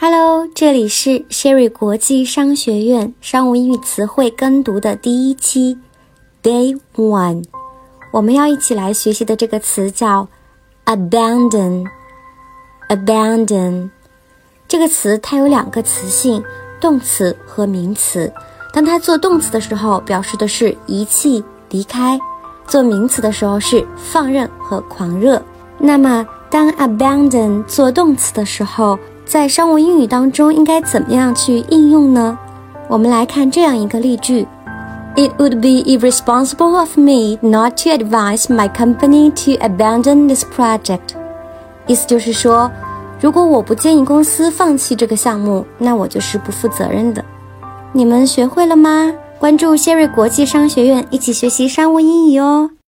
Hello，这里是 Sherry 国际商学院商务英语词汇跟读的第一期，Day One。我们要一起来学习的这个词叫 abandon。abandon 这个词它有两个词性，动词和名词。当它做动词的时候，表示的是遗弃、离开；做名词的时候是放任和狂热。那么，当 abandon 做动词的时候，在商务英语当中应该怎么样去应用呢？我们来看这样一个例句：It would be irresponsible of me not to advise my company to abandon this project。意思就是说，如果我不建议公司放弃这个项目，那我就是不负责任的。你们学会了吗？关注谢瑞国际商学院，一起学习商务英语哦。